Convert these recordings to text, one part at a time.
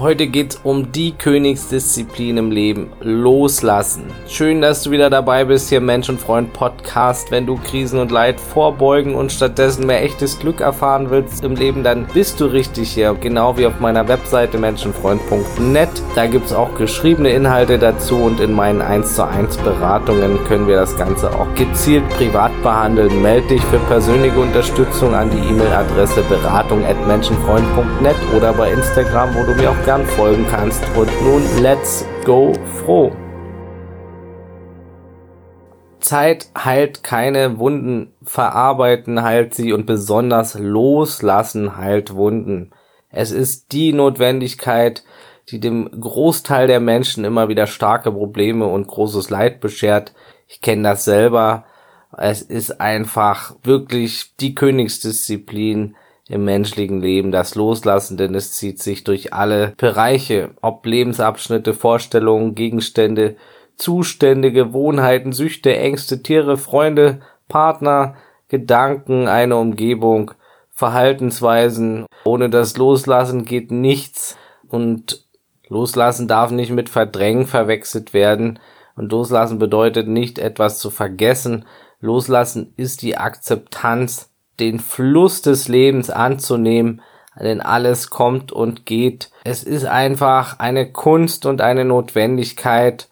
Heute geht's um die Königsdisziplin im Leben. Loslassen. Schön, dass du wieder dabei bist hier im Menschenfreund Podcast. Wenn du Krisen und Leid vorbeugen und stattdessen mehr echtes Glück erfahren willst im Leben, dann bist du richtig hier. Genau wie auf meiner Webseite menschenfreund.net. Da gibt's auch geschriebene Inhalte dazu und in meinen 1 zu 1 Beratungen können wir das Ganze auch gezielt privat behandeln. Meld dich für persönliche Unterstützung an die E-Mail-Adresse beratung at menschenfreund.net oder bei Instagram, wo du mir auch gern folgen kannst. Und nun, let's go froh. Zeit heilt keine Wunden, verarbeiten heilt sie und besonders loslassen heilt Wunden. Es ist die Notwendigkeit, die dem Großteil der Menschen immer wieder starke Probleme und großes Leid beschert. Ich kenne das selber. Es ist einfach wirklich die Königsdisziplin, im menschlichen Leben, das Loslassen, denn es zieht sich durch alle Bereiche, ob Lebensabschnitte, Vorstellungen, Gegenstände, Zustände, Gewohnheiten, Süchte, Ängste, Tiere, Freunde, Partner, Gedanken, eine Umgebung, Verhaltensweisen. Ohne das Loslassen geht nichts und Loslassen darf nicht mit Verdrängen verwechselt werden und Loslassen bedeutet nicht etwas zu vergessen. Loslassen ist die Akzeptanz den Fluss des Lebens anzunehmen, denn alles kommt und geht. Es ist einfach eine Kunst und eine Notwendigkeit.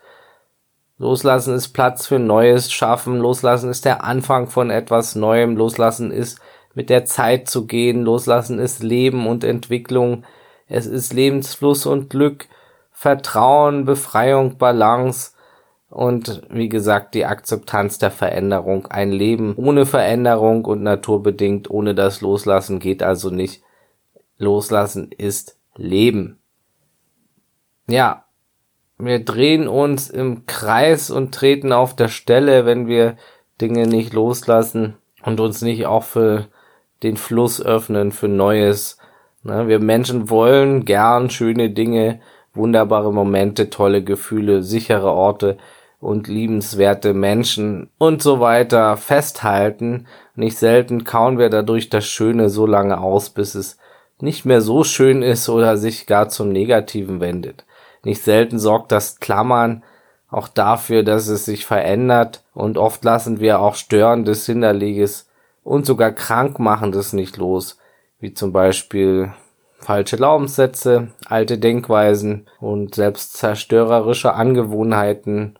Loslassen ist Platz für Neues schaffen. Loslassen ist der Anfang von etwas Neuem. Loslassen ist mit der Zeit zu gehen. Loslassen ist Leben und Entwicklung. Es ist Lebensfluss und Glück, Vertrauen, Befreiung, Balance und wie gesagt die Akzeptanz der Veränderung. Ein Leben ohne Veränderung und naturbedingt ohne das Loslassen geht also nicht. Loslassen ist Leben. Ja, wir drehen uns im Kreis und treten auf der Stelle, wenn wir Dinge nicht loslassen und uns nicht auch für den Fluss öffnen, für Neues. Ne, wir Menschen wollen gern schöne Dinge, wunderbare Momente, tolle Gefühle, sichere Orte und liebenswerte Menschen und so weiter festhalten. Nicht selten kauen wir dadurch das Schöne so lange aus, bis es nicht mehr so schön ist oder sich gar zum Negativen wendet. Nicht selten sorgt das Klammern auch dafür, dass es sich verändert und oft lassen wir auch störendes, hinderliches und sogar krankmachendes nicht los, wie zum Beispiel falsche Glaubenssätze, alte Denkweisen und selbstzerstörerische Angewohnheiten,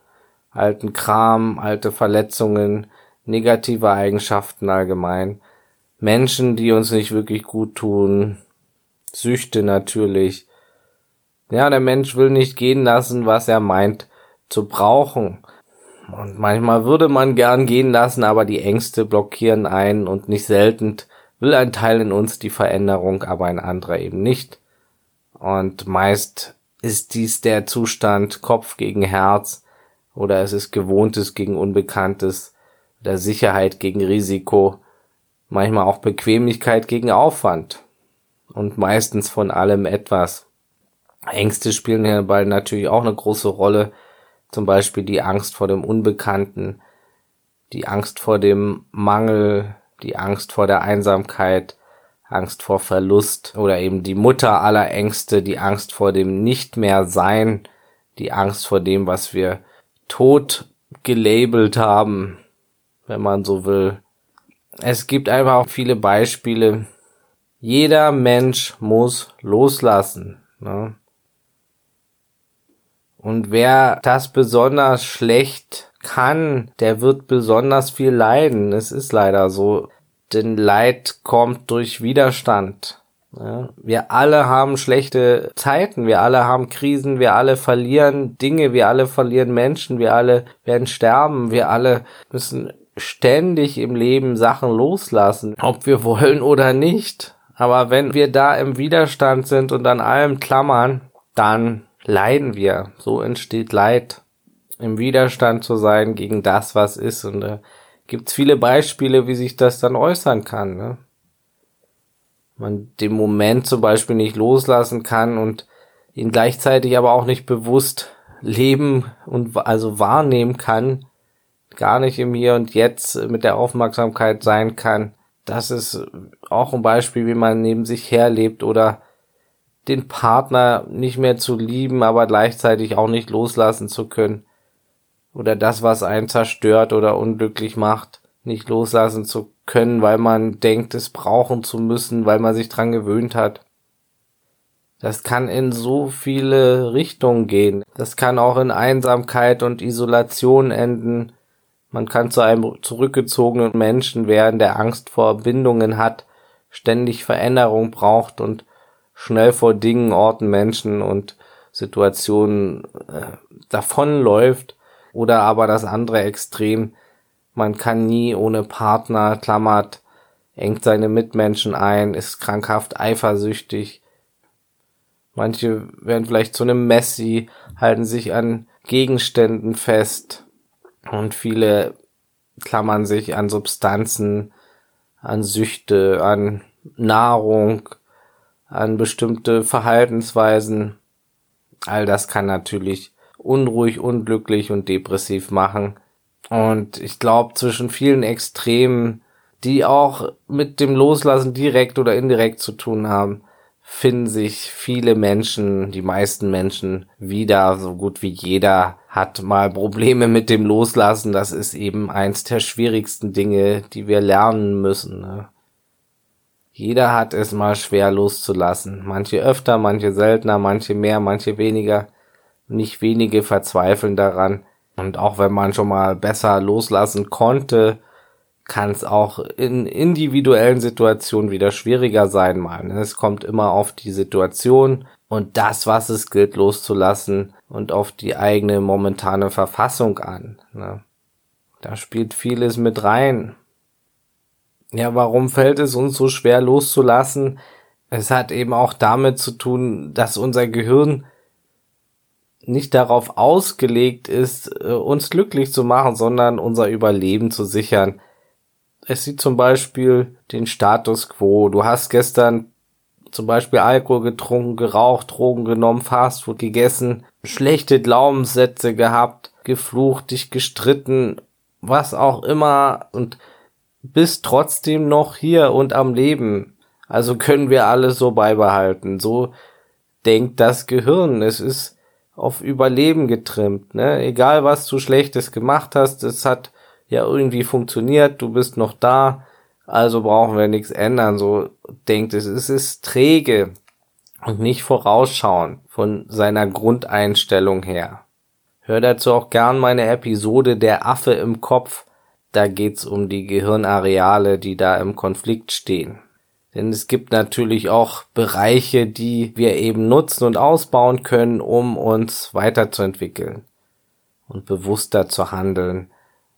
alten Kram, alte Verletzungen, negative Eigenschaften allgemein, Menschen, die uns nicht wirklich gut tun, Süchte natürlich. Ja, der Mensch will nicht gehen lassen, was er meint zu brauchen. Und manchmal würde man gern gehen lassen, aber die Ängste blockieren einen und nicht selten will ein Teil in uns die Veränderung, aber ein anderer eben nicht. Und meist ist dies der Zustand Kopf gegen Herz oder es ist Gewohntes gegen Unbekanntes oder Sicherheit gegen Risiko, manchmal auch Bequemlichkeit gegen Aufwand und meistens von allem etwas. Ängste spielen hierbei natürlich auch eine große Rolle, zum Beispiel die Angst vor dem Unbekannten, die Angst vor dem Mangel, die Angst vor der Einsamkeit, Angst vor Verlust oder eben die Mutter aller Ängste, die Angst vor dem Nicht mehr Sein, die Angst vor dem, was wir tot gelabelt haben, wenn man so will. Es gibt einfach auch viele Beispiele. Jeder Mensch muss loslassen. Ne? Und wer das besonders schlecht kann, der wird besonders viel leiden. Es ist leider so. Denn Leid kommt durch Widerstand. Ja, wir alle haben schlechte Zeiten, wir alle haben Krisen, wir alle verlieren Dinge, wir alle verlieren Menschen, wir alle werden sterben, wir alle müssen ständig im Leben Sachen loslassen, ob wir wollen oder nicht. Aber wenn wir da im Widerstand sind und an allem klammern, dann leiden wir. So entsteht Leid. Im Widerstand zu sein gegen das, was ist. Und da gibt's viele Beispiele, wie sich das dann äußern kann. Ne? man den Moment zum Beispiel nicht loslassen kann und ihn gleichzeitig aber auch nicht bewusst leben und also wahrnehmen kann, gar nicht im Hier und Jetzt mit der Aufmerksamkeit sein kann. Das ist auch ein Beispiel, wie man neben sich herlebt oder den Partner nicht mehr zu lieben, aber gleichzeitig auch nicht loslassen zu können. Oder das, was einen zerstört oder unglücklich macht, nicht loslassen zu können, weil man denkt, es brauchen zu müssen, weil man sich dran gewöhnt hat. Das kann in so viele Richtungen gehen. Das kann auch in Einsamkeit und Isolation enden. Man kann zu einem zurückgezogenen Menschen werden, der Angst vor Bindungen hat, ständig Veränderung braucht und schnell vor Dingen, Orten, Menschen und Situationen äh, davonläuft. Oder aber das andere Extrem, man kann nie ohne Partner, klammert, engt seine Mitmenschen ein, ist krankhaft eifersüchtig. Manche werden vielleicht zu einem Messi, halten sich an Gegenständen fest und viele klammern sich an Substanzen, an Süchte, an Nahrung, an bestimmte Verhaltensweisen. All das kann natürlich unruhig, unglücklich und depressiv machen. Und ich glaube, zwischen vielen Extremen, die auch mit dem Loslassen direkt oder indirekt zu tun haben, finden sich viele Menschen, die meisten Menschen wieder, so gut wie jeder hat mal Probleme mit dem Loslassen. Das ist eben eins der schwierigsten Dinge, die wir lernen müssen. Ne? Jeder hat es mal schwer loszulassen. Manche öfter, manche seltener, manche mehr, manche weniger. Nicht wenige verzweifeln daran, und auch wenn man schon mal besser loslassen konnte, kann es auch in individuellen Situationen wieder schwieriger sein mal. Ne? Es kommt immer auf die Situation und das, was es gilt loszulassen und auf die eigene momentane Verfassung an. Ne? Da spielt vieles mit rein. Ja, warum fällt es uns so schwer loszulassen? Es hat eben auch damit zu tun, dass unser Gehirn nicht darauf ausgelegt ist, äh, uns glücklich zu machen, sondern unser Überleben zu sichern. Es sieht zum Beispiel den Status quo. Du hast gestern zum Beispiel Alkohol getrunken, geraucht, Drogen genommen, Fastfood gegessen, schlechte Glaubenssätze gehabt, geflucht, dich gestritten, was auch immer und bist trotzdem noch hier und am Leben. Also können wir alles so beibehalten. So denkt das Gehirn. Es ist auf Überleben getrimmt, ne? Egal was du Schlechtes gemacht hast, es hat ja irgendwie funktioniert, du bist noch da, also brauchen wir nichts ändern, so denkt es. Es ist träge und nicht vorausschauen von seiner Grundeinstellung her. Hör dazu auch gern meine Episode Der Affe im Kopf. Da geht's um die Gehirnareale, die da im Konflikt stehen. Denn es gibt natürlich auch Bereiche, die wir eben nutzen und ausbauen können, um uns weiterzuentwickeln und bewusster zu handeln,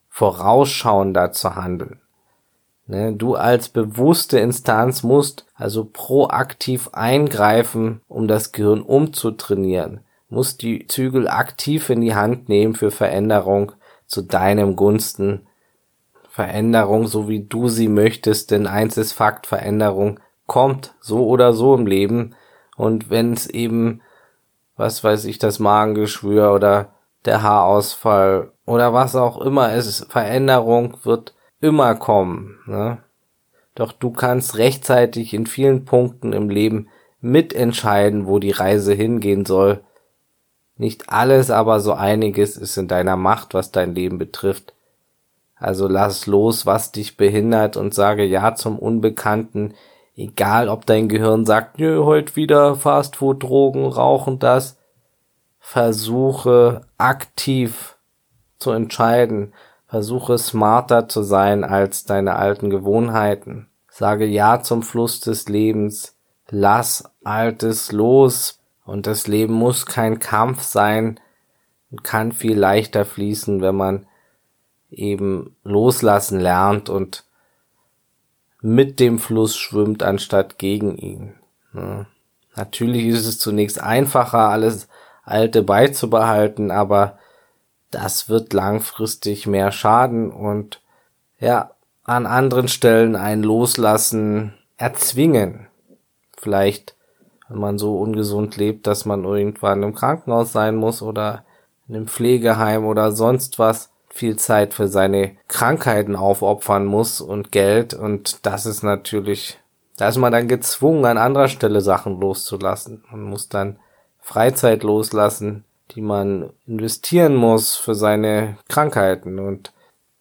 vorausschauender zu handeln. Ne, du als bewusste Instanz musst also proaktiv eingreifen, um das Gehirn umzutrainieren, musst die Zügel aktiv in die Hand nehmen für Veränderung zu deinem Gunsten Veränderung, so wie du sie möchtest, denn eins ist Fakt, Veränderung kommt so oder so im Leben. Und wenn es eben, was weiß ich, das Magengeschwür oder der Haarausfall oder was auch immer ist, Veränderung wird immer kommen. Ne? Doch du kannst rechtzeitig in vielen Punkten im Leben mitentscheiden, wo die Reise hingehen soll. Nicht alles, aber so einiges ist in deiner Macht, was dein Leben betrifft. Also lass los, was dich behindert und sage Ja zum Unbekannten, egal ob dein Gehirn sagt, nö, heute wieder Fastfood, Drogen, Rauchen, das. Versuche aktiv zu entscheiden. Versuche smarter zu sein als deine alten Gewohnheiten. Sage Ja zum Fluss des Lebens. Lass Altes los. Und das Leben muss kein Kampf sein und kann viel leichter fließen, wenn man eben loslassen lernt und mit dem Fluss schwimmt, anstatt gegen ihn. Ja. Natürlich ist es zunächst einfacher, alles Alte beizubehalten, aber das wird langfristig mehr schaden und ja, an anderen Stellen ein Loslassen erzwingen. Vielleicht, wenn man so ungesund lebt, dass man irgendwann im Krankenhaus sein muss oder in einem Pflegeheim oder sonst was, viel Zeit für seine Krankheiten aufopfern muss und Geld und das ist natürlich Da ist man dann gezwungen, an anderer Stelle Sachen loszulassen. Man muss dann Freizeit loslassen, die man investieren muss für seine Krankheiten. Und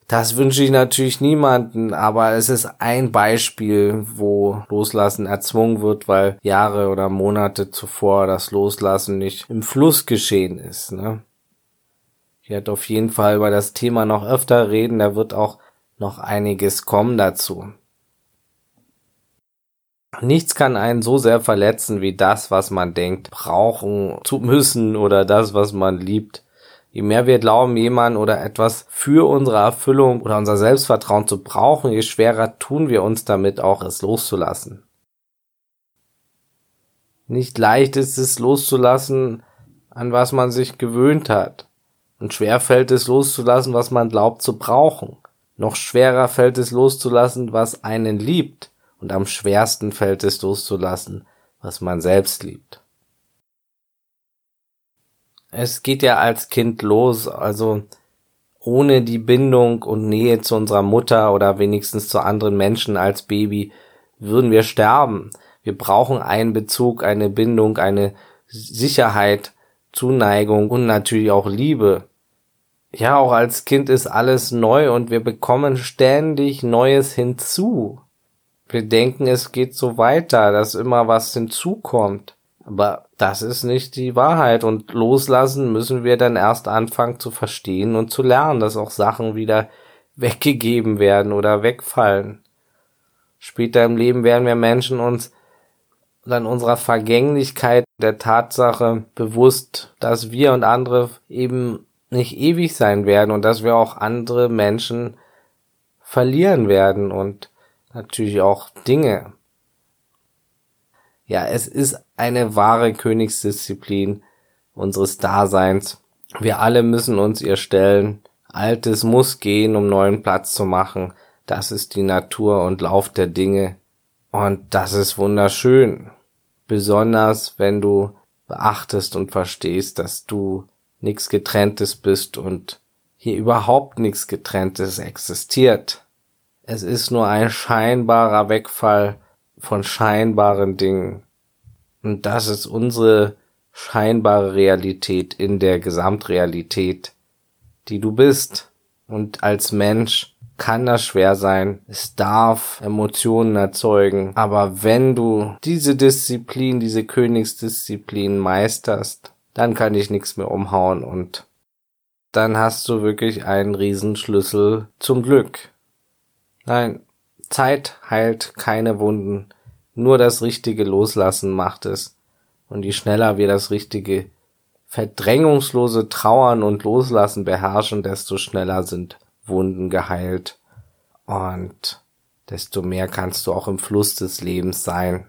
das wünsche ich natürlich niemanden, aber es ist ein Beispiel, wo Loslassen erzwungen wird, weil Jahre oder Monate zuvor das Loslassen nicht im Fluss geschehen ist. Ne? Werde auf jeden Fall über das Thema noch öfter reden, da wird auch noch einiges kommen dazu. Nichts kann einen so sehr verletzen wie das, was man denkt, brauchen zu müssen oder das, was man liebt. Je mehr wir glauben, jemand oder etwas für unsere Erfüllung oder unser Selbstvertrauen zu brauchen, je schwerer tun wir uns damit auch, es loszulassen. Nicht leicht ist es loszulassen, an was man sich gewöhnt hat. Und schwer fällt es loszulassen, was man glaubt zu brauchen. Noch schwerer fällt es loszulassen, was einen liebt und am schwersten fällt es loszulassen, was man selbst liebt. Es geht ja als Kind los, also ohne die Bindung und Nähe zu unserer Mutter oder wenigstens zu anderen Menschen als Baby würden wir sterben. Wir brauchen einen Bezug, eine Bindung, eine Sicherheit, Zuneigung und natürlich auch Liebe. Ja, auch als Kind ist alles neu und wir bekommen ständig Neues hinzu wir denken, es geht so weiter, dass immer was hinzukommt. Aber das ist nicht die Wahrheit und loslassen müssen wir dann erst anfangen zu verstehen und zu lernen, dass auch Sachen wieder weggegeben werden oder wegfallen. Später im Leben werden wir Menschen uns dann unserer Vergänglichkeit der Tatsache bewusst, dass wir und andere eben nicht ewig sein werden und dass wir auch andere Menschen verlieren werden und natürlich auch Dinge. Ja, es ist eine wahre Königsdisziplin unseres Daseins. Wir alle müssen uns ihr stellen. Altes muss gehen, um neuen Platz zu machen. Das ist die Natur und Lauf der Dinge. Und das ist wunderschön. Besonders wenn du beachtest und verstehst, dass du nichts getrenntes bist und hier überhaupt nichts getrenntes existiert. Es ist nur ein scheinbarer Wegfall von scheinbaren Dingen. Und das ist unsere scheinbare Realität in der Gesamtrealität, die du bist. Und als Mensch kann das schwer sein. Es darf Emotionen erzeugen. Aber wenn du diese Disziplin, diese Königsdisziplin meisterst, dann kann dich nichts mehr umhauen und dann hast du wirklich einen Riesenschlüssel zum Glück. Nein, Zeit heilt keine Wunden, nur das richtige Loslassen macht es. Und je schneller wir das richtige verdrängungslose Trauern und Loslassen beherrschen, desto schneller sind Wunden geheilt. Und desto mehr kannst du auch im Fluss des Lebens sein.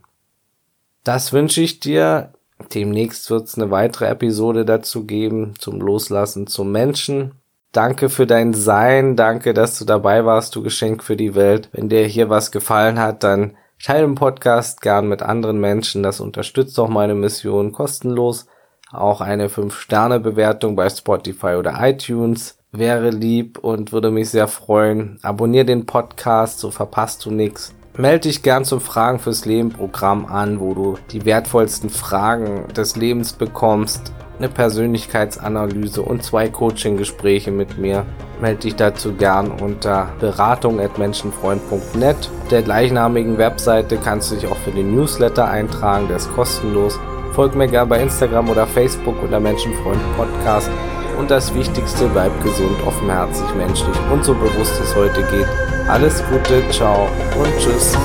Das wünsche ich dir. Demnächst wird es eine weitere Episode dazu geben zum Loslassen zum Menschen. Danke für dein Sein, danke, dass du dabei warst, du Geschenk für die Welt. Wenn dir hier was gefallen hat, dann teile den Podcast gern mit anderen Menschen. Das unterstützt auch meine Mission kostenlos. Auch eine 5-Sterne-Bewertung bei Spotify oder iTunes wäre lieb und würde mich sehr freuen. Abonnier den Podcast, so verpasst du nichts. Melde dich gern zum Fragen fürs Leben Programm an, wo du die wertvollsten Fragen des Lebens bekommst eine Persönlichkeitsanalyse und zwei Coaching-Gespräche mit mir. Melde dich dazu gern unter beratung.menschenfreund.net. Der gleichnamigen Webseite kannst du dich auch für den Newsletter eintragen, der ist kostenlos. Folg mir gern bei Instagram oder Facebook unter Menschenfreund Podcast. Und das Wichtigste, bleib gesund, offenherzig, menschlich und so bewusst es heute geht. Alles Gute, ciao und tschüss.